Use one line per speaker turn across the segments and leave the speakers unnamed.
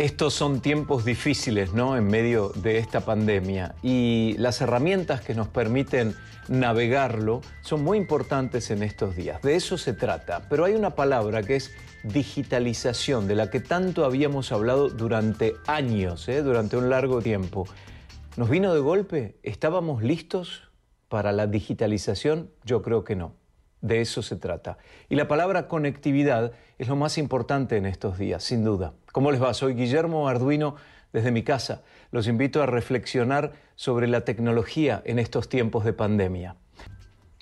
Estos son tiempos difíciles, ¿no? En medio de esta pandemia y las herramientas que nos permiten navegarlo son muy importantes en estos días. De eso se trata. Pero hay una palabra que es digitalización, de la que tanto habíamos hablado durante años, ¿eh? durante un largo tiempo. ¿Nos vino de golpe? ¿Estábamos listos para la digitalización? Yo creo que no. De eso se trata. Y la palabra conectividad es lo más importante en estos días, sin duda. ¿Cómo les va? Soy Guillermo Arduino desde mi casa. Los invito a reflexionar sobre la tecnología en estos tiempos de pandemia.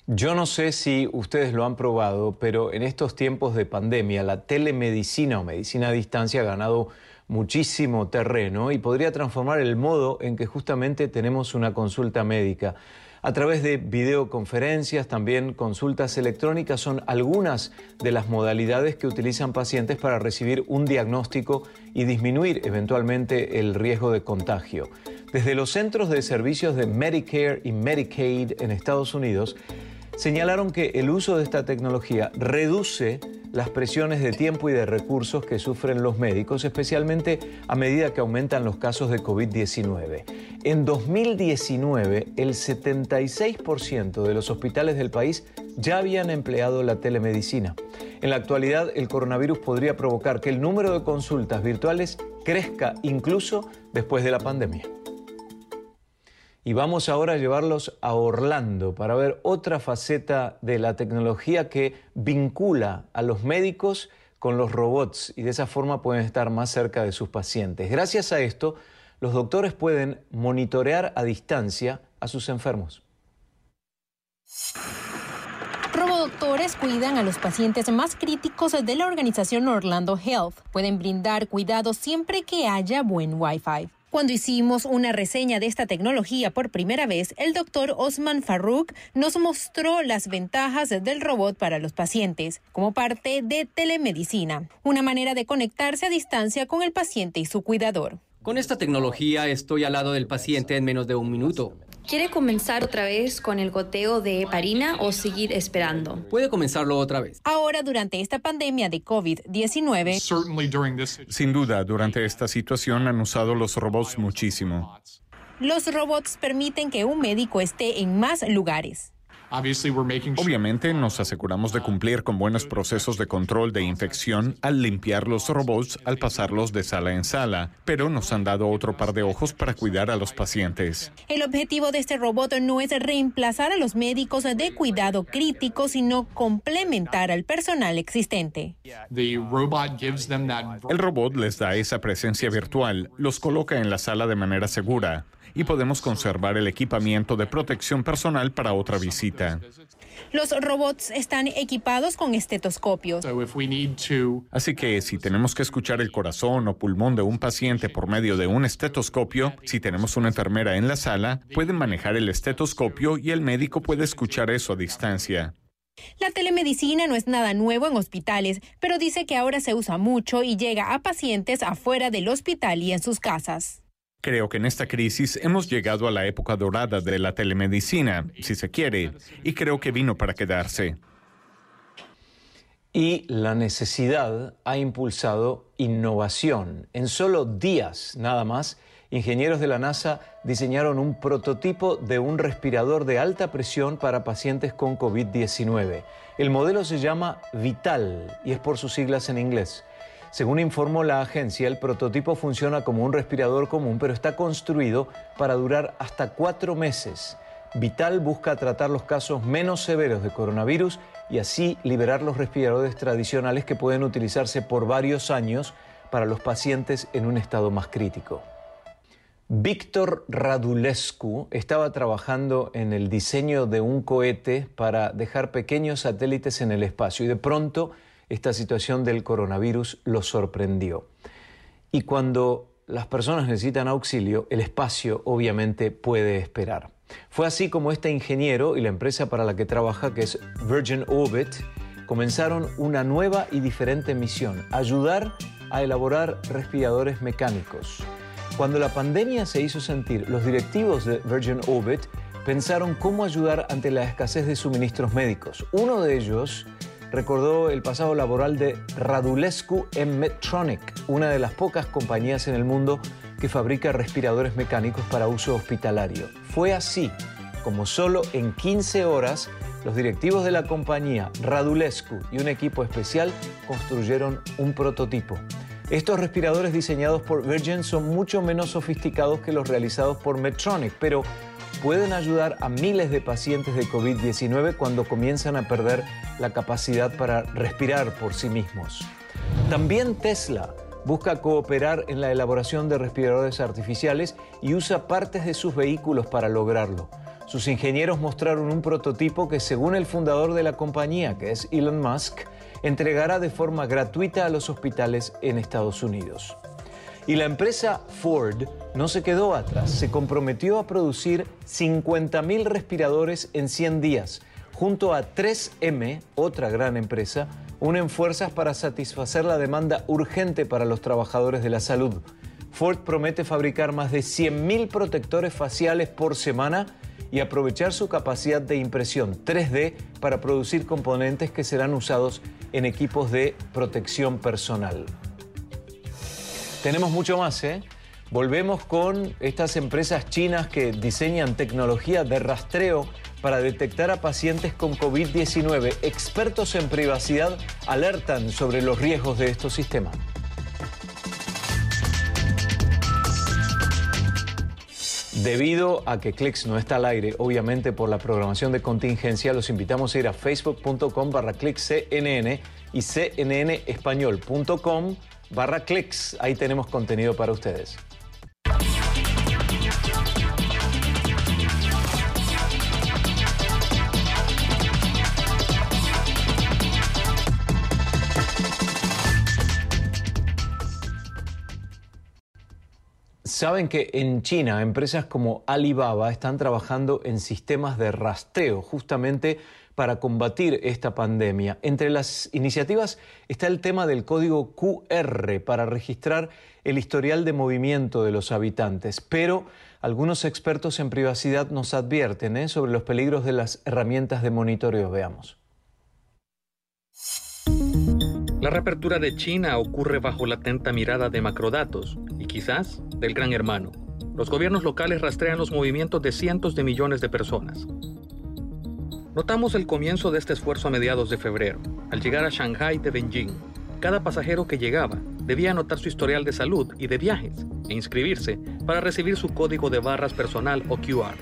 Yo no sé si ustedes lo han probado, pero en estos tiempos de pandemia la telemedicina o medicina a distancia ha ganado muchísimo terreno y podría transformar el modo en que justamente tenemos una consulta médica a través de videoconferencias, también consultas electrónicas, son algunas de las modalidades que utilizan pacientes para recibir un diagnóstico y disminuir eventualmente el riesgo de contagio. Desde los centros de servicios de Medicare y Medicaid en Estados Unidos, señalaron que el uso de esta tecnología reduce las presiones de tiempo y de recursos que sufren los médicos, especialmente a medida que aumentan los casos de COVID-19. En 2019, el 76% de los hospitales del país ya habían empleado la telemedicina. En la actualidad, el coronavirus podría provocar que el número de consultas virtuales crezca incluso después de la pandemia. Y vamos ahora a llevarlos a Orlando para ver otra faceta de la tecnología que vincula a los médicos con los robots y de esa forma pueden estar más cerca de sus pacientes. Gracias a esto, los doctores pueden monitorear a distancia a sus enfermos.
Robodoctores cuidan a los pacientes más críticos de la organización Orlando Health. Pueden brindar cuidado siempre que haya buen Wi-Fi. Cuando hicimos una reseña de esta tecnología por primera vez, el doctor Osman Farouk nos mostró las ventajas del robot para los pacientes como parte de telemedicina, una manera de conectarse a distancia con el paciente y su cuidador.
Con esta tecnología estoy al lado del paciente en menos de un minuto.
¿Quiere comenzar otra vez con el goteo de heparina o seguir esperando?
Puede comenzarlo otra vez.
Ahora, durante esta pandemia de
COVID-19, sin duda, durante esta situación han usado los robots muchísimo.
Los robots permiten que un médico esté en más lugares.
Obviamente nos aseguramos de cumplir con buenos procesos de control de infección al limpiar los robots al pasarlos de sala en sala, pero nos han dado otro par de ojos para cuidar a los pacientes.
El objetivo de este robot no es reemplazar a los médicos de cuidado crítico, sino complementar al personal existente.
El robot les da esa presencia virtual, los coloca en la sala de manera segura y podemos conservar el equipamiento de protección personal para otra visita.
Los robots están equipados con estetoscopios.
Así que si tenemos que escuchar el corazón o pulmón de un paciente por medio de un estetoscopio, si tenemos una enfermera en la sala, pueden manejar el estetoscopio y el médico puede escuchar eso a distancia.
La telemedicina no es nada nuevo en hospitales, pero dice que ahora se usa mucho y llega a pacientes afuera del hospital y en sus casas.
Creo que en esta crisis hemos llegado a la época dorada de la telemedicina, si se quiere, y creo que vino para quedarse.
Y la necesidad ha impulsado innovación. En solo días, nada más, ingenieros de la NASA diseñaron un prototipo de un respirador de alta presión para pacientes con COVID-19. El modelo se llama Vital y es por sus siglas en inglés. Según informó la agencia, el prototipo funciona como un respirador común, pero está construido para durar hasta cuatro meses. Vital busca tratar los casos menos severos de coronavirus y así liberar los respiradores tradicionales que pueden utilizarse por varios años para los pacientes en un estado más crítico. Víctor Radulescu estaba trabajando en el diseño de un cohete para dejar pequeños satélites en el espacio y de pronto esta situación del coronavirus lo sorprendió. Y cuando las personas necesitan auxilio, el espacio obviamente puede esperar. Fue así como este ingeniero y la empresa para la que trabaja, que es Virgin Orbit, comenzaron una nueva y diferente misión, ayudar a elaborar respiradores mecánicos. Cuando la pandemia se hizo sentir, los directivos de Virgin Orbit pensaron cómo ayudar ante la escasez de suministros médicos. Uno de ellos recordó el pasado laboral de Radulescu en Medtronic, una de las pocas compañías en el mundo que fabrica respiradores mecánicos para uso hospitalario. Fue así como solo en 15 horas los directivos de la compañía Radulescu y un equipo especial construyeron un prototipo. Estos respiradores diseñados por Virgin son mucho menos sofisticados que los realizados por Medtronic, pero pueden ayudar a miles de pacientes de COVID-19 cuando comienzan a perder la capacidad para respirar por sí mismos. También Tesla busca cooperar en la elaboración de respiradores artificiales y usa partes de sus vehículos para lograrlo. Sus ingenieros mostraron un prototipo que, según el fundador de la compañía, que es Elon Musk, entregará de forma gratuita a los hospitales en Estados Unidos. Y la empresa Ford no se quedó atrás, se comprometió a producir 50.000 respiradores en 100 días. Junto a 3M, otra gran empresa, unen fuerzas para satisfacer la demanda urgente para los trabajadores de la salud. Ford promete fabricar más de 100.000 protectores faciales por semana y aprovechar su capacidad de impresión 3D para producir componentes que serán usados en equipos de protección personal. Tenemos mucho más, ¿eh? Volvemos con estas empresas chinas que diseñan tecnología de rastreo para detectar a pacientes con COVID-19. Expertos en privacidad alertan sobre los riesgos de estos sistemas. Debido a que Clicks no está al aire, obviamente por la programación de contingencia, los invitamos a ir a facebook.com barra CNN y cnnespañol.com barra clicks. Ahí tenemos contenido para ustedes. Saben que en China empresas como Alibaba están trabajando en sistemas de rastreo justamente para combatir esta pandemia. Entre las iniciativas está el tema del código QR para registrar el historial de movimiento de los habitantes, pero algunos expertos en privacidad nos advierten ¿eh? sobre los peligros de las herramientas de monitoreo. Veamos.
La reapertura de China ocurre bajo la atenta mirada de macrodatos y quizás del gran hermano. Los gobiernos locales rastrean los movimientos de cientos de millones de personas. Notamos el comienzo de este esfuerzo a mediados de febrero, al llegar a Shanghai de Beijing. Cada pasajero que llegaba debía anotar su historial de salud y de viajes e inscribirse para recibir su código de barras personal o QR.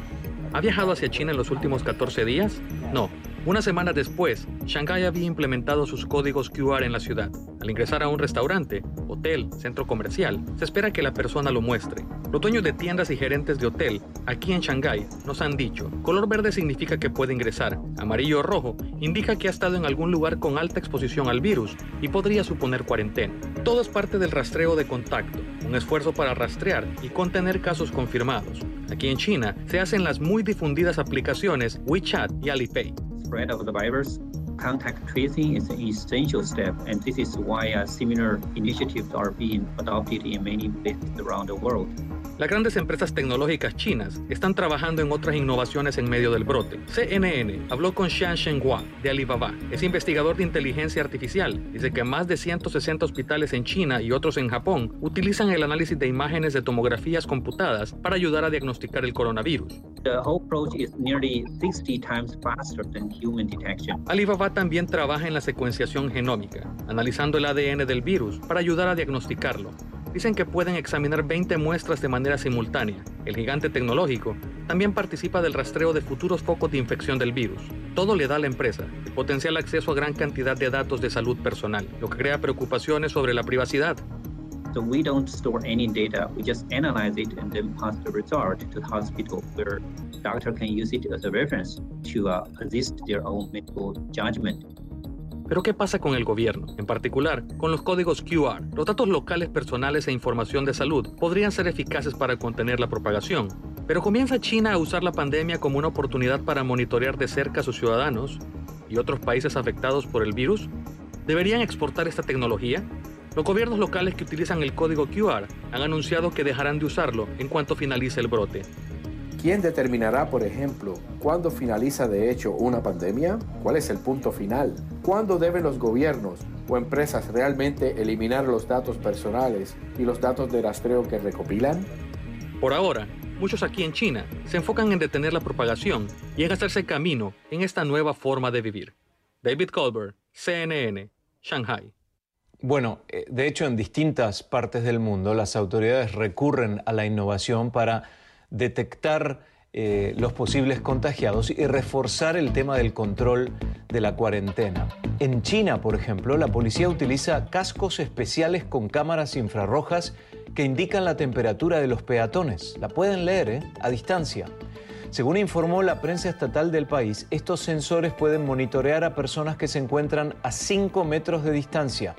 ¿Ha viajado hacia China en los últimos 14 días? No, una semana después, Shanghai había implementado sus códigos QR en la ciudad. Al ingresar a un restaurante, hotel, centro comercial, se espera que la persona lo muestre. Los dueños de tiendas y gerentes de hotel aquí en Shanghai nos han dicho, color verde significa que puede ingresar, amarillo o rojo indica que ha estado en algún lugar con alta exposición al virus y podría suponer cuarentena. Todo es parte del rastreo de contacto, un esfuerzo para rastrear y contener casos confirmados. Aquí en China se hacen las muy difundidas aplicaciones WeChat y Alipay
spread of the virus, contact tracing is an essential step, and this is why uh, similar initiatives are being adopted in many places around the world.
Las grandes empresas tecnológicas chinas están trabajando en otras innovaciones en medio del brote. CNN habló con Xian Shenhua de Alibaba. Es investigador de inteligencia artificial. Dice que más de 160 hospitales en China y otros en Japón utilizan el análisis de imágenes de tomografías computadas para ayudar a diagnosticar el coronavirus. Alibaba también trabaja en la secuenciación genómica, analizando el ADN del virus para ayudar a diagnosticarlo. Dicen que pueden examinar 20 muestras de manera simultánea. El gigante tecnológico también participa del rastreo de futuros focos de infección del virus. Todo le da a la empresa potencial acceso a gran cantidad de datos de salud personal, lo que crea preocupaciones sobre la privacidad.
So we don't store any data, we just analyze it and then pass the result to the hospital where doctor can use it as a reference to uh, assist their own medical judgment.
Pero ¿qué pasa con el gobierno? En particular, con los códigos QR. Los datos locales personales e información de salud podrían ser eficaces para contener la propagación. Pero ¿comienza China a usar la pandemia como una oportunidad para monitorear de cerca a sus ciudadanos y otros países afectados por el virus? ¿Deberían exportar esta tecnología? Los gobiernos locales que utilizan el código QR han anunciado que dejarán de usarlo en cuanto finalice el brote.
¿Quién determinará, por ejemplo, cuándo finaliza de hecho una pandemia? ¿Cuál es el punto final? ¿Cuándo deben los gobiernos o empresas realmente eliminar los datos personales y los datos de rastreo que recopilan?
Por ahora, muchos aquí en China se enfocan en detener la propagación y en hacerse camino en esta nueva forma de vivir. David Colbert, CNN, Shanghai.
Bueno, eh, de hecho en distintas partes del mundo las autoridades recurren a la innovación para detectar eh, los posibles contagiados y reforzar el tema del control de la cuarentena. En China, por ejemplo, la policía utiliza cascos especiales con cámaras infrarrojas que indican la temperatura de los peatones. La pueden leer ¿eh? a distancia. Según informó la prensa estatal del país, estos sensores pueden monitorear a personas que se encuentran a 5 metros de distancia.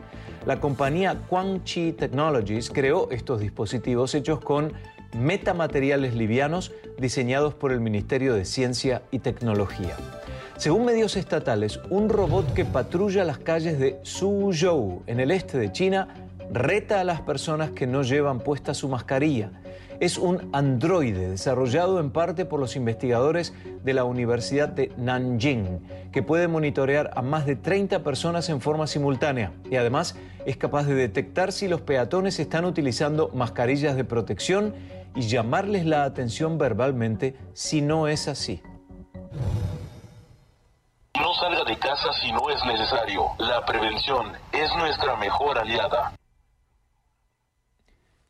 La compañía Quangchi Technologies creó estos dispositivos hechos con metamateriales livianos diseñados por el Ministerio de Ciencia y Tecnología. Según medios estatales, un robot que patrulla las calles de Suzhou, en el este de China, reta a las personas que no llevan puesta su mascarilla. Es un androide desarrollado en parte por los investigadores de la Universidad de Nanjing, que puede monitorear a más de 30 personas en forma simultánea y además es capaz de detectar si los peatones están utilizando mascarillas de protección y llamarles la atención verbalmente si no es así.
No salga de casa si no es necesario. La prevención es nuestra mejor aliada.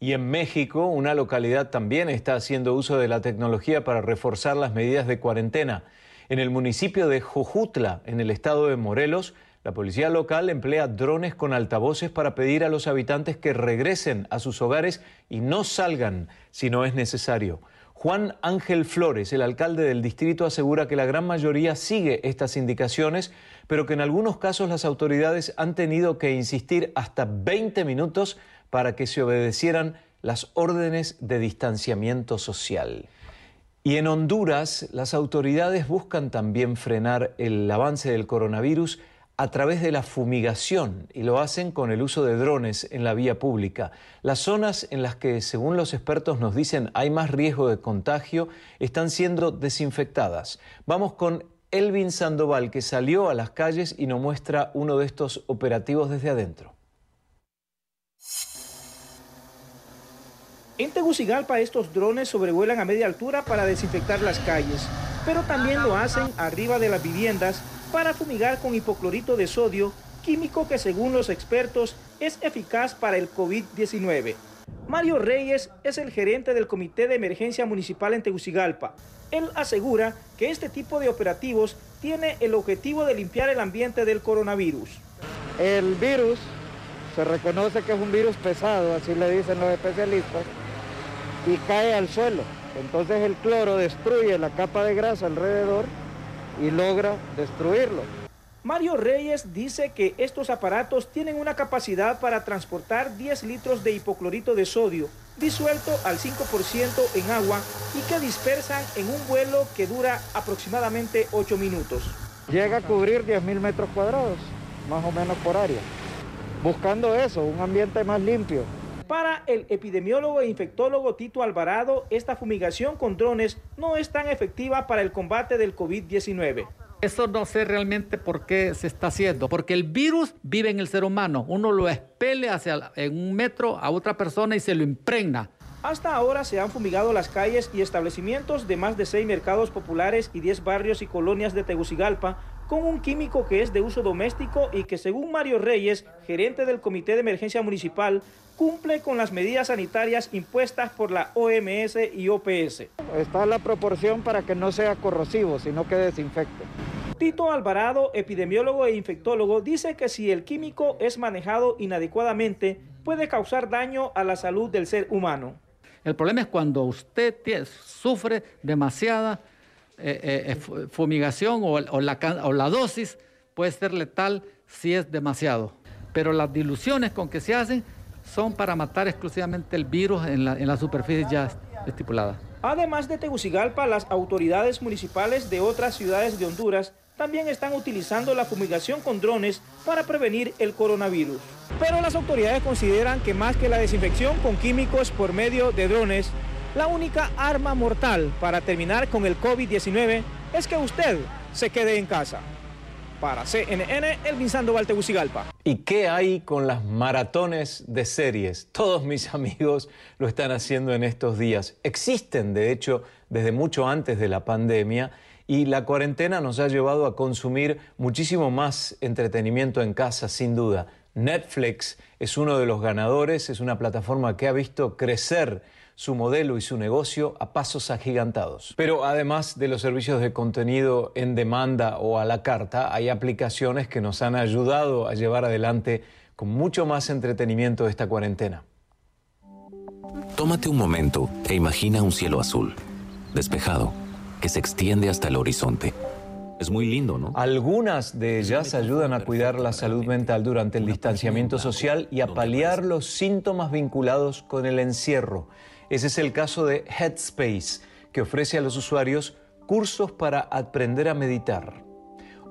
Y en México, una localidad también está haciendo uso de la tecnología para reforzar las medidas de cuarentena. En el municipio de Jojutla, en el estado de Morelos, la policía local emplea drones con altavoces para pedir a los habitantes que regresen a sus hogares y no salgan si no es necesario. Juan Ángel Flores, el alcalde del distrito, asegura que la gran mayoría sigue estas indicaciones, pero que en algunos casos las autoridades han tenido que insistir hasta 20 minutos para que se obedecieran las órdenes de distanciamiento social. Y en Honduras, las autoridades buscan también frenar el avance del coronavirus a través de la fumigación y lo hacen con el uso de drones en la vía pública. Las zonas en las que, según los expertos nos dicen, hay más riesgo de contagio están siendo desinfectadas. Vamos con Elvin Sandoval, que salió a las calles y nos muestra uno de estos operativos desde adentro.
En Tegucigalpa estos drones sobrevuelan a media altura para desinfectar las calles, pero también lo hacen arriba de las viviendas para fumigar con hipoclorito de sodio, químico que según los expertos es eficaz para el COVID-19. Mario Reyes es el gerente del Comité de Emergencia Municipal en Tegucigalpa. Él asegura que este tipo de operativos tiene el objetivo de limpiar el ambiente del coronavirus.
El virus se reconoce que es un virus pesado, así le dicen los especialistas, y cae al suelo. Entonces el cloro destruye la capa de grasa alrededor y logra destruirlo.
Mario Reyes dice que estos aparatos tienen una capacidad para transportar 10 litros de hipoclorito de sodio disuelto al 5% en agua y que dispersan en un vuelo que dura aproximadamente 8 minutos.
Llega a cubrir 10.000 metros cuadrados, más o menos por área, buscando eso, un ambiente más limpio.
Para el epidemiólogo e infectólogo Tito Alvarado, esta fumigación con drones no es tan efectiva para el combate del COVID-19.
Eso no sé realmente por qué se está haciendo, porque el virus vive en el ser humano. Uno lo expele hacia en un metro a otra persona y se lo impregna.
Hasta ahora se han fumigado las calles y establecimientos de más de seis mercados populares y 10 barrios y colonias de Tegucigalpa con un químico que es de uso doméstico y que según Mario Reyes, gerente del Comité de Emergencia Municipal, cumple con las medidas sanitarias impuestas por la OMS y OPS.
Está la proporción para que no sea corrosivo, sino que desinfecte.
Tito Alvarado, epidemiólogo e infectólogo, dice que si el químico es manejado inadecuadamente, puede causar daño a la salud del ser humano.
El problema es cuando usted sufre demasiada eh, eh, fumigación o, la, o la dosis puede ser letal si es demasiado. Pero las diluciones con que se hacen son para matar exclusivamente el virus en la, en la superficie ya estipulada.
Además de Tegucigalpa, las autoridades municipales de otras ciudades de Honduras también están utilizando la fumigación con drones para prevenir el coronavirus. Pero las autoridades consideran que más que la desinfección con químicos por medio de drones, La única arma mortal para terminar con el COVID-19 es que usted se quede en casa. Para CNN, Elvin Sandoval Tegucigalpa.
¿Y qué hay con las maratones de series? Todos mis amigos lo están haciendo en estos días. Existen, de hecho, desde mucho antes de la pandemia y la cuarentena nos ha llevado a consumir muchísimo más entretenimiento en casa, sin duda. Netflix es uno de los ganadores, es una plataforma que ha visto crecer su modelo y su negocio a pasos agigantados. Pero además de los servicios de contenido en demanda o a la carta, hay aplicaciones que nos han ayudado a llevar adelante con mucho más entretenimiento esta cuarentena.
Tómate un momento e imagina un cielo azul, despejado, que se extiende hasta el horizonte. Es muy lindo, ¿no?
Algunas de ellas ayudan a cuidar la salud mental durante el distanciamiento social y a paliar los síntomas vinculados con el encierro. Ese es el caso de Headspace, que ofrece a los usuarios cursos para aprender a meditar.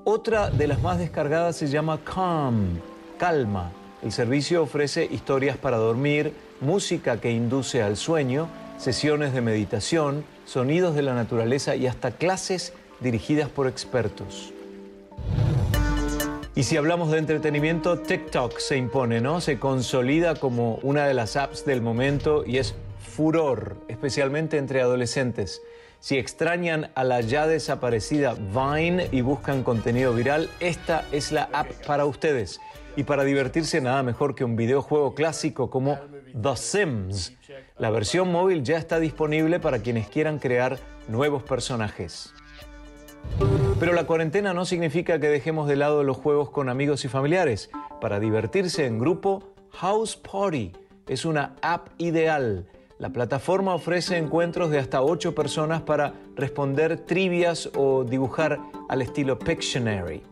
Otra de las más descargadas se llama Calm, Calma. El servicio ofrece historias para dormir, música que induce al sueño, sesiones de meditación, sonidos de la naturaleza y hasta clases dirigidas por expertos. Y si hablamos de entretenimiento, TikTok se impone, ¿no? Se consolida como una de las apps del momento y es furor, especialmente entre adolescentes. Si extrañan a la ya desaparecida Vine y buscan contenido viral, esta es la app para ustedes. Y para divertirse nada mejor que un videojuego clásico como The Sims. La versión móvil ya está disponible para quienes quieran crear nuevos personajes. Pero la cuarentena no significa que dejemos de lado los juegos con amigos y familiares. Para divertirse en grupo, House Party es una app ideal la plataforma ofrece encuentros de hasta ocho personas para responder trivias o dibujar al estilo Pictionary.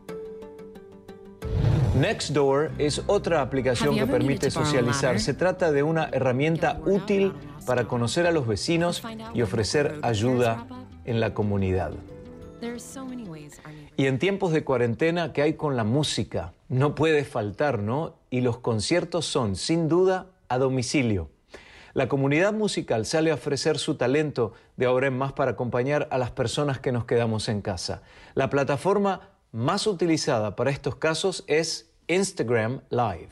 Nextdoor es otra aplicación que permite socializar. Se trata de una herramienta útil para conocer a los vecinos y ofrecer ayuda en la comunidad. Y en tiempos de cuarentena, ¿qué hay con la música? No puede faltar, ¿no? Y los conciertos son, sin duda, a domicilio. La comunidad musical sale a ofrecer su talento de ahora en más para acompañar a las personas que nos quedamos en casa. La plataforma más utilizada para estos casos es Instagram Live.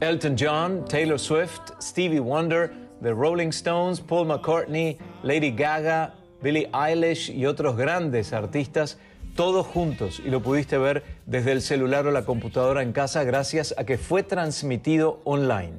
Elton John, Taylor Swift, Stevie Wonder, The Rolling Stones, Paul McCartney, Lady Gaga, Billie Eilish y otros grandes artistas, todos juntos, y lo pudiste ver desde el celular o la computadora en casa gracias a que fue transmitido online.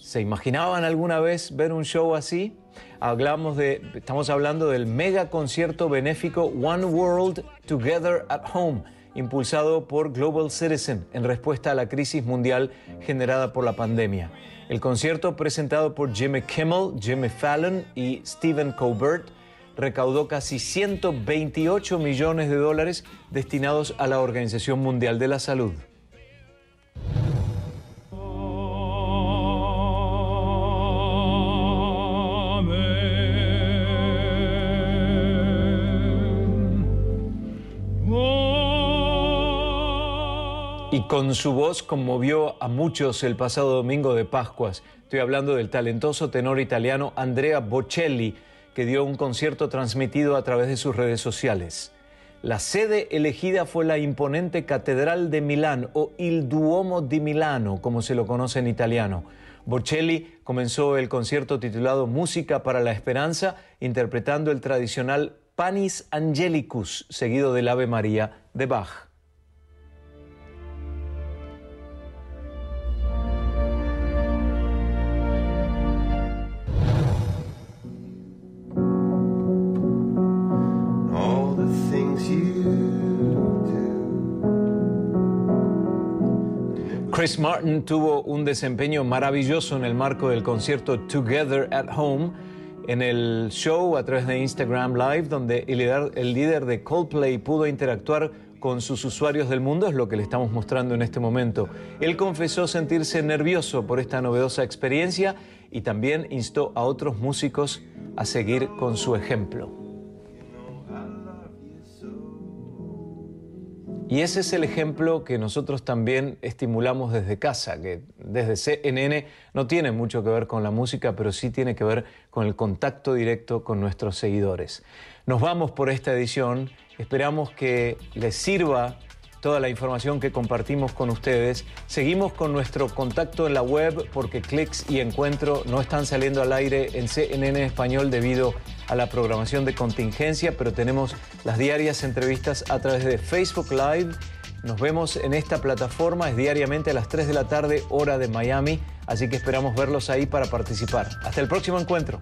¿Se imaginaban alguna vez ver un show así? Hablamos de, estamos hablando del mega concierto benéfico One World Together at Home, impulsado por Global Citizen en respuesta a la crisis mundial generada por la pandemia. El concierto presentado por Jimmy Kimmel, Jimmy Fallon y Stephen Colbert recaudó casi 128 millones de dólares destinados a la Organización Mundial de la Salud. Y con su voz conmovió a muchos el pasado domingo de Pascuas. Estoy hablando del talentoso tenor italiano Andrea Bocelli, que dio un concierto transmitido a través de sus redes sociales. La sede elegida fue la imponente Catedral de Milán o Il Duomo di Milano, como se lo conoce en italiano. Bocelli comenzó el concierto titulado Música para la Esperanza, interpretando el tradicional Panis Angelicus, seguido del Ave María de Bach. Chris Martin tuvo un desempeño maravilloso en el marco del concierto Together at Home en el show a través de Instagram Live, donde el líder, de Coldplay pudo interactuar con sus usuarios del mundo, es lo que le estamos mostrando en este momento. Él confesó sentirse nervioso por esta novedosa experiencia y también instó a otros músicos a seguir con su ejemplo. Y ese es el ejemplo que nosotros también estimulamos desde casa, que desde CNN no tiene mucho que ver con la música, pero sí tiene que ver con el contacto directo con nuestros seguidores. Nos vamos por esta edición, esperamos que les sirva toda la información que compartimos con ustedes. Seguimos con nuestro contacto en la web porque clics y encuentro no están saliendo al aire en CNN español debido a la programación de contingencia, pero tenemos las diarias entrevistas a través de Facebook Live. Nos vemos en esta plataforma, es diariamente a las 3 de la tarde, hora de Miami, así que esperamos verlos ahí para participar. Hasta el próximo encuentro.